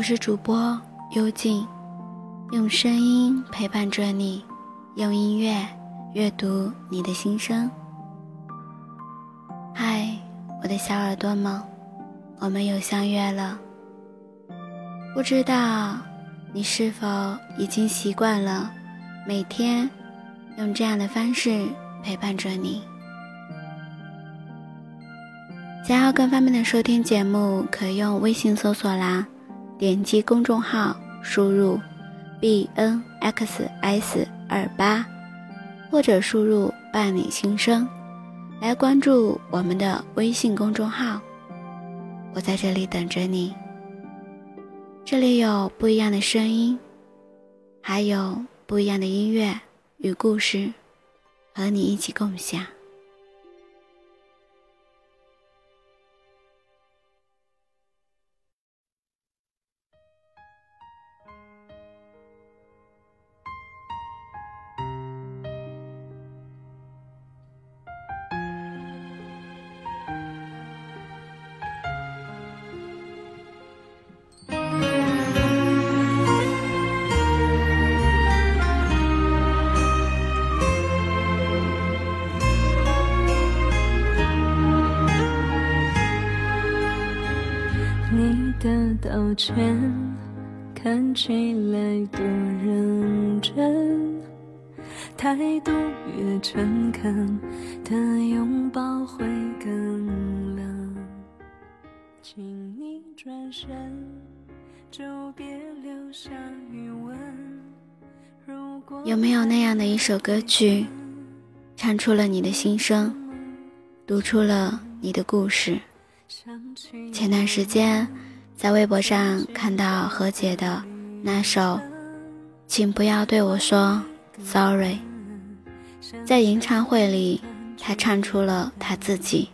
我是主播幽静，用声音陪伴着你，用音乐阅读你的心声。嗨，我的小耳朵们，我们又相约了。不知道你是否已经习惯了每天用这样的方式陪伴着你？想要更方便的收听节目，可用微信搜索啦点击公众号，输入 b n x s 二八，或者输入伴你心声，来关注我们的微信公众号。我在这里等着你。这里有不一样的声音，还有不一样的音乐与故事，和你一起共享。道歉看起来多认真，态度越诚恳的拥抱会更冷。请你转身，就别留下余温。如果有没有那样的一首歌曲，唱出了你的心声，读出了你的故事？前段时间。在微博上看到何洁的那首《请不要对我说 sorry》，在演唱会里，她唱出了她自己，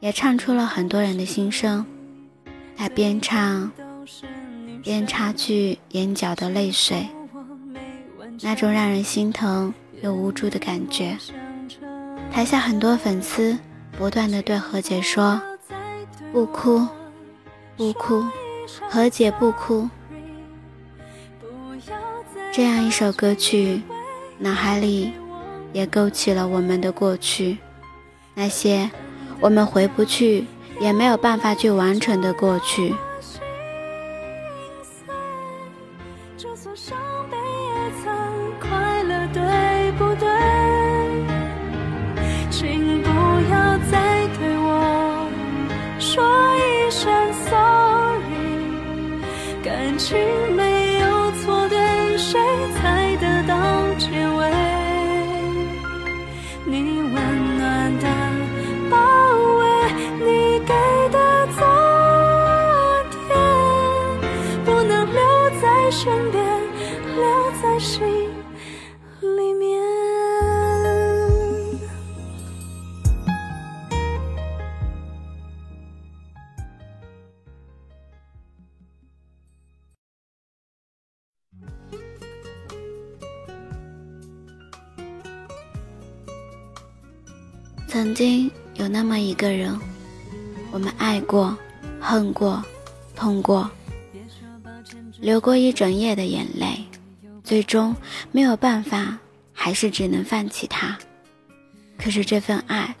也唱出了很多人的心声。她边唱边擦去眼角的泪水，那种让人心疼又无助的感觉。台下很多粉丝不断的对何洁说：“不哭。”不哭，何解不哭？这样一首歌曲，脑海里也勾起了我们的过去，那些我们回不去，也没有办法去完成的过去。曾经有那么一个人，我们爱过、恨过、痛过，流过一整夜的眼泪，最终没有办法，还是只能放弃他。可是这份爱，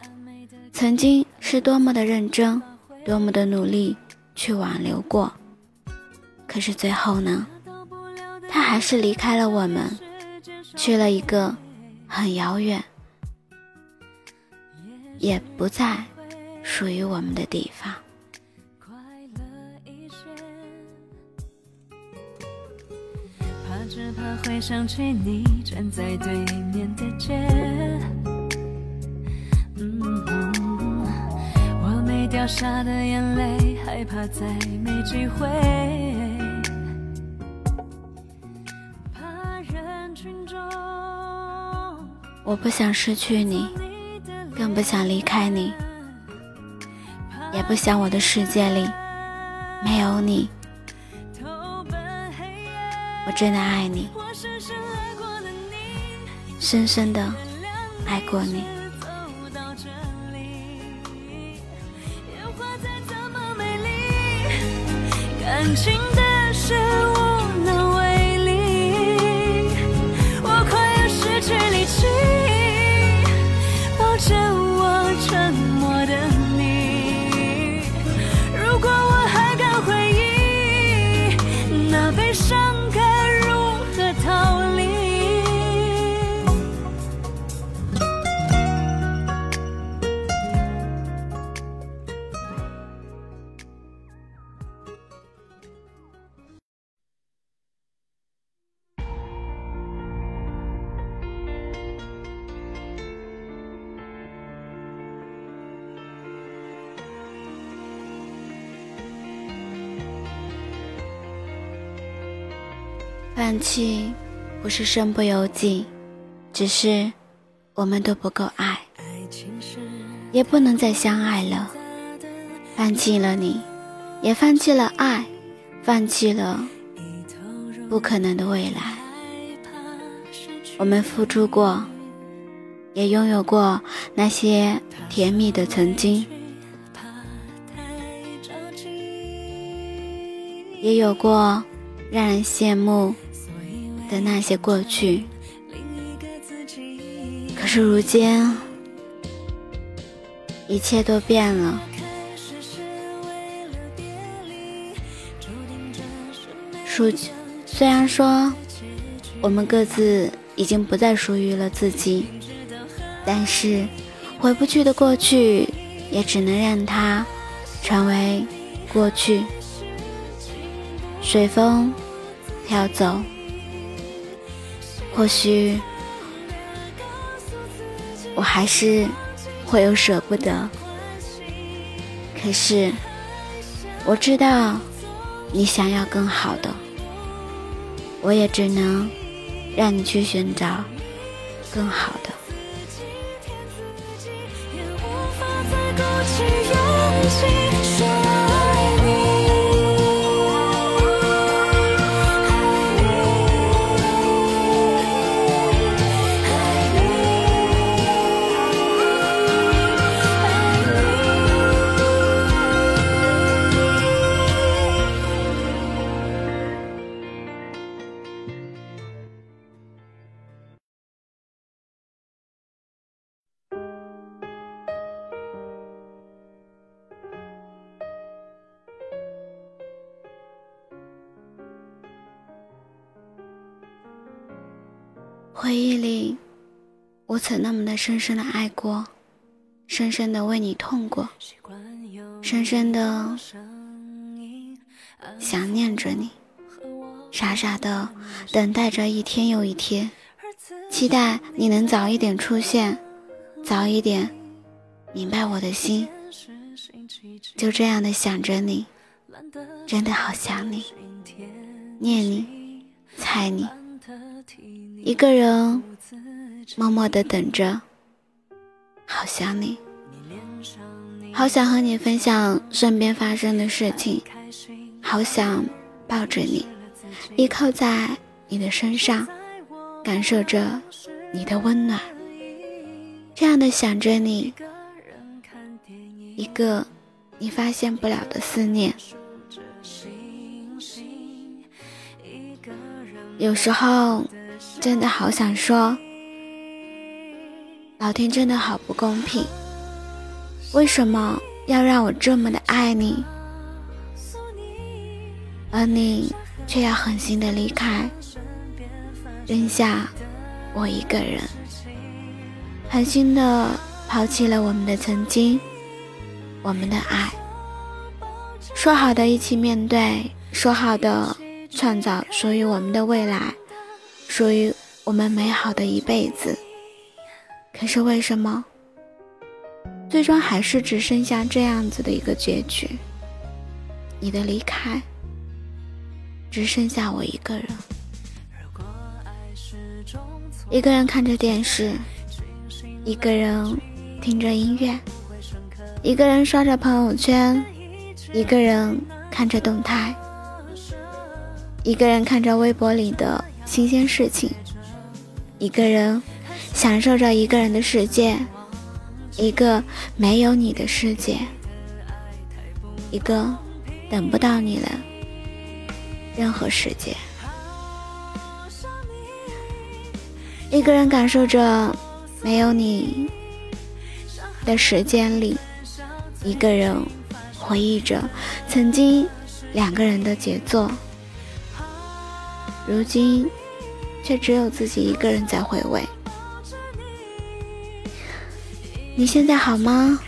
曾经是多么的认真，多么的努力去挽留过。可是最后呢，他还是离开了我们，去了一个很遥远。也不在属于我们的地方。怕只怕会想起你站在对面的街。我没掉下的眼泪，害怕再没机会。怕人群中，我不想失去你。更不想离开你，也不想我的世界里没有你。我真的爱你，深深的爱过你。感情的放弃不是身不由己，只是我们都不够爱，也不能再相爱了。放弃了你，也放弃了爱，放弃了不可能的未来。我们付出过，也拥有过那些甜蜜的曾经，也有过让人羡慕。的那些过去，可是如今一切都变了。属虽然说我们各自已经不再属于了自己，但是回不去的过去，也只能让它成为过去，随风飘走。或许我还是会有舍不得，可是我知道你想要更好的，我也只能让你去寻找更好的。回忆里，我曾那么的深深的爱过，深深的为你痛过，深深的想念着你，傻傻的等待着一天又一天，期待你能早一点出现，早一点明白我的心，就这样的想着你，真的好想你，念你，猜你。一个人默默的等着，好想你，好想和你分享身边发生的事情，好想抱着你，依靠在你的身上，感受着你的温暖。这样的想着你，一个你发现不了的思念。有时候，真的好想说，老天真的好不公平，为什么要让我这么的爱你，而你却要狠心的离开，扔下我一个人，狠心的抛弃了我们的曾经，我们的爱，说好的一起面对，说好的。创造属于我们的未来，属于我们美好的一辈子。可是为什么，最终还是只剩下这样子的一个结局？你的离开，只剩下我一个人，一个人看着电视，一个人听着音乐，一个人刷着朋友圈，一个人看着动态。一个人看着微博里的新鲜事情，一个人享受着一个人的世界，一个没有你的世界，一个等不到你了，任何时间。一个人感受着没有你的时间里，一个人回忆着曾经两个人的杰作，如今却只有自己一个人在回味。你现在好吗？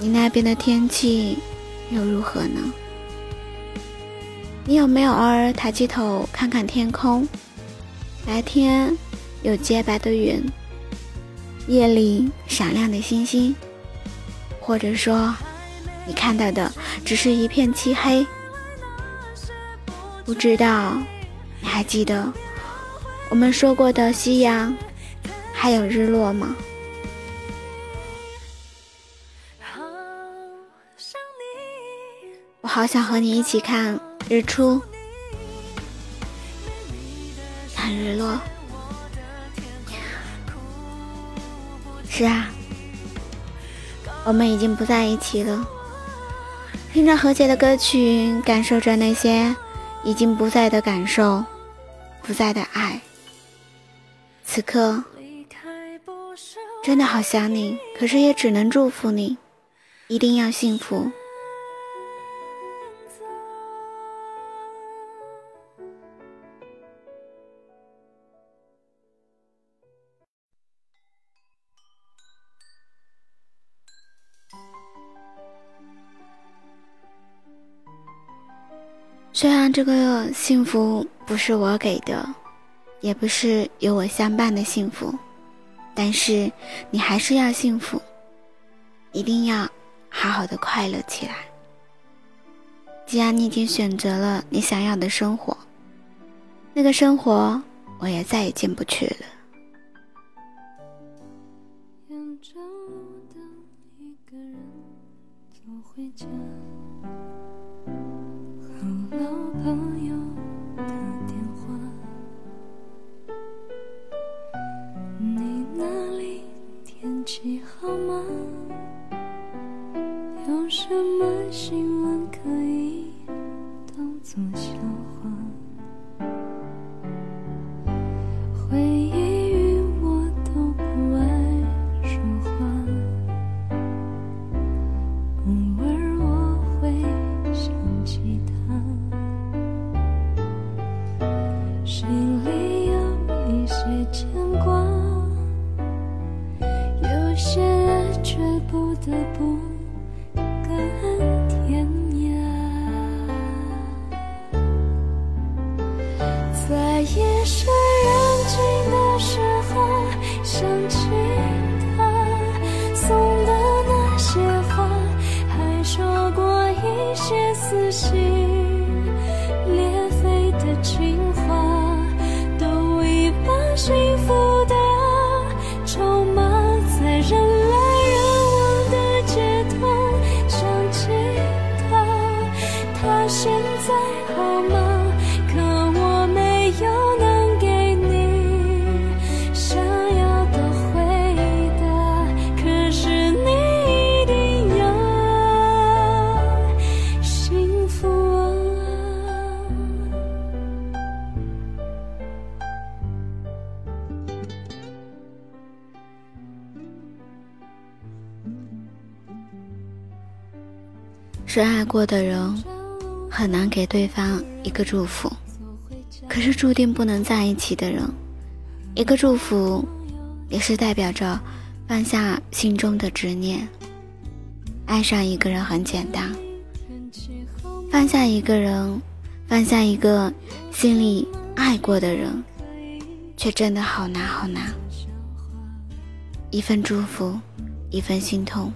你那边的天气又如何呢？你有没有偶尔抬起头看看天空？白天有洁白的云，夜里闪亮的星星，或者说，你看到的只是一片漆黑？不知道还记得我们说过的夕阳，还有日落吗？我好想和你一起看日出，看日落。是啊，我们已经不在一起了。听着何洁的歌曲，感受着那些已经不在的感受，不在的爱。此刻，真的好想你，可是也只能祝福你，一定要幸福。虽然这个幸福不是我给的，也不是有我相伴的幸福，但是你还是要幸福，一定要好好的快乐起来。既然你已经选择了你想要的生活，那个生活我也再也进不去了。亲吻可以过的人很难给对方一个祝福，可是注定不能在一起的人，一个祝福也是代表着放下心中的执念。爱上一个人很简单，放下一个人，放下一个心里爱过的人，却真的好难好难。一份祝福，一份心痛。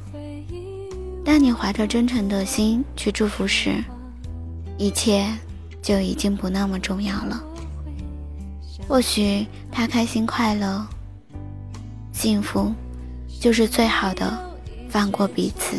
当你怀着真诚的心去祝福时，一切就已经不那么重要了。或许他开心快乐、幸福，就是最好的放过彼此。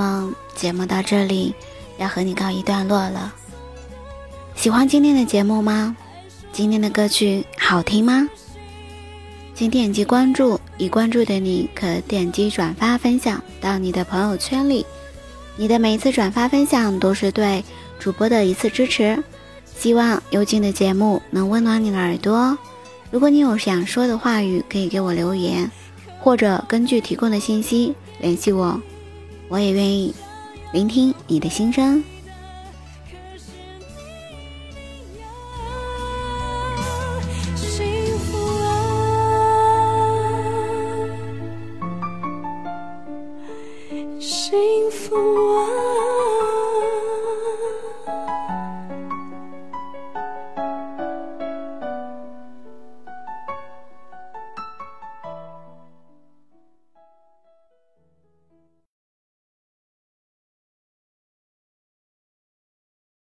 耳朵们，节目到这里要和你告一段落了。喜欢今天的节目吗？今天的歌曲好听吗？请点击关注，已关注的你可点击转发分享到你的朋友圈里。你的每一次转发分享都是对主播的一次支持。希望幽静的节目能温暖你的耳朵。如果你有想说的话语，可以给我留言，或者根据提供的信息联系我，我也愿意聆听你的心声。